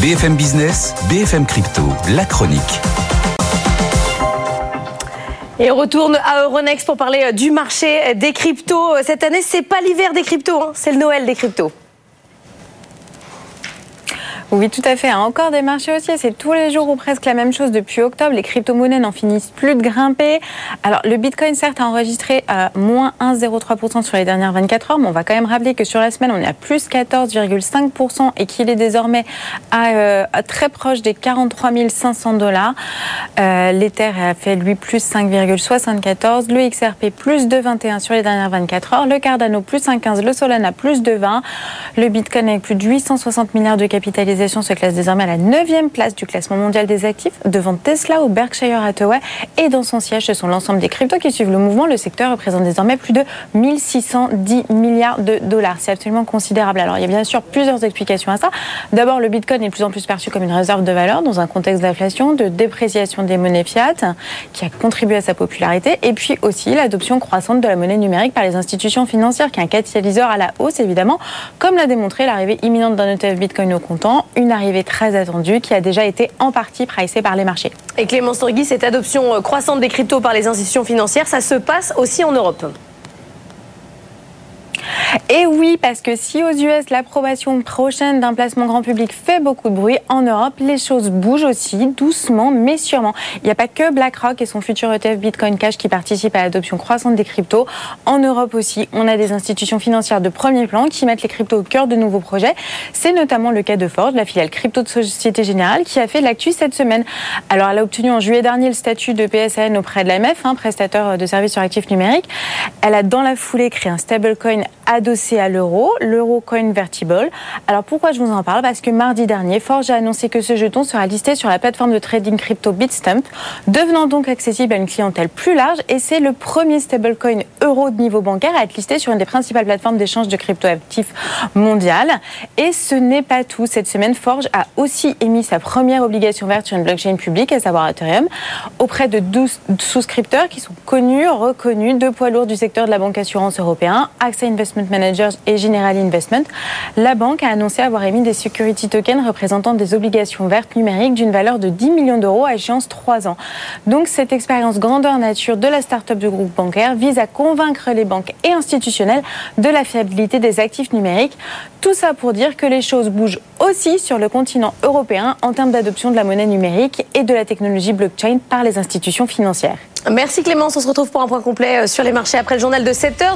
BFM Business, BFM Crypto, la chronique. Et on retourne à Euronext pour parler euh, du marché des cryptos. Cette année, c'est pas l'hiver des cryptos, hein, c'est le Noël des cryptos. Oui, tout à fait. Hein. Encore des marchés haussiers. C'est tous les jours ou presque la même chose depuis octobre. Les crypto-monnaies n'en finissent plus de grimper. Alors, le Bitcoin, certes, a enregistré euh, moins 1,03% sur les dernières 24 heures, mais on va quand même rappeler que sur la semaine, on est à plus 14,5% et qu'il est désormais euh, à, très proche des 43 500 dollars. Euh, L'Ether a fait, lui, plus 5,74. Le XRP, plus de 21 sur les dernières 24 heures. Le Cardano, plus 1,15. Le Solana, plus de 20. Le Bitcoin avec plus de 860 milliards de capitalisation se classe désormais à la 9e place du classement mondial des actifs, devant Tesla ou Berkshire Hathaway. Et dans son siège, ce sont l'ensemble des cryptos qui suivent le mouvement. Le secteur représente désormais plus de 1610 milliards de dollars. C'est absolument considérable. Alors, il y a bien sûr plusieurs explications à ça. D'abord, le Bitcoin est de plus en plus perçu comme une réserve de valeur dans un contexte d'inflation, de dépréciation des monnaies fiat, qui a contribué à sa popularité. Et puis aussi l'adoption croissante de la monnaie numérique par les institutions financières, qui est un catalyseur à la hausse, évidemment, comme l'a démontré l'arrivée imminente d'un ETF Bitcoin au comptant une arrivée très attendue qui a déjà été en partie pricée par les marchés. Et Clémence Torgui, cette adoption euh, croissante des cryptos par les institutions financières, ça se passe aussi en Europe et oui, parce que si aux US, l'approbation prochaine d'un placement grand public fait beaucoup de bruit, en Europe, les choses bougent aussi, doucement, mais sûrement. Il n'y a pas que BlackRock et son futur ETF Bitcoin Cash qui participent à l'adoption croissante des cryptos. En Europe aussi, on a des institutions financières de premier plan qui mettent les cryptos au cœur de nouveaux projets. C'est notamment le cas de Ford, la filiale crypto de Société Générale, qui a fait l'actu cette semaine. Alors, elle a obtenu en juillet dernier le statut de PSN auprès de l'AMF, hein, prestataire de services sur actifs numériques. Elle a dans la foulée créé un stablecoin adossé à l'euro, l'euro convertible. Alors pourquoi je vous en parle? Parce que mardi dernier, Forge a annoncé que ce jeton sera listé sur la plateforme de trading crypto Bitstamp, devenant donc accessible à une clientèle plus large et c'est le premier stablecoin euro de niveau bancaire à être listé sur une des principales plateformes d'échange de crypto-actifs mondiales. Et ce n'est pas tout. Cette semaine, Forge a aussi émis sa première obligation verte sur une blockchain publique, à savoir Ethereum, auprès de 12 souscripteurs qui sont connus, reconnus, deux poids lourds du secteur de la banque assurance européen, AXA Investment Managers et General Investment, la banque a annoncé avoir émis des security tokens représentant des obligations vertes numériques d'une valeur de 10 millions d'euros à échéance 3 ans. Donc cette expérience grandeur nature de la start-up du groupe bancaire vise à convaincre les banques et institutionnelles de la fiabilité des actifs numériques. Tout ça pour dire que les choses bougent aussi sur le continent européen en termes d'adoption de la monnaie numérique et de la technologie blockchain par les institutions financières. Merci Clémence, on se retrouve pour un point complet euh, sur les marchés après le journal de 7 heures.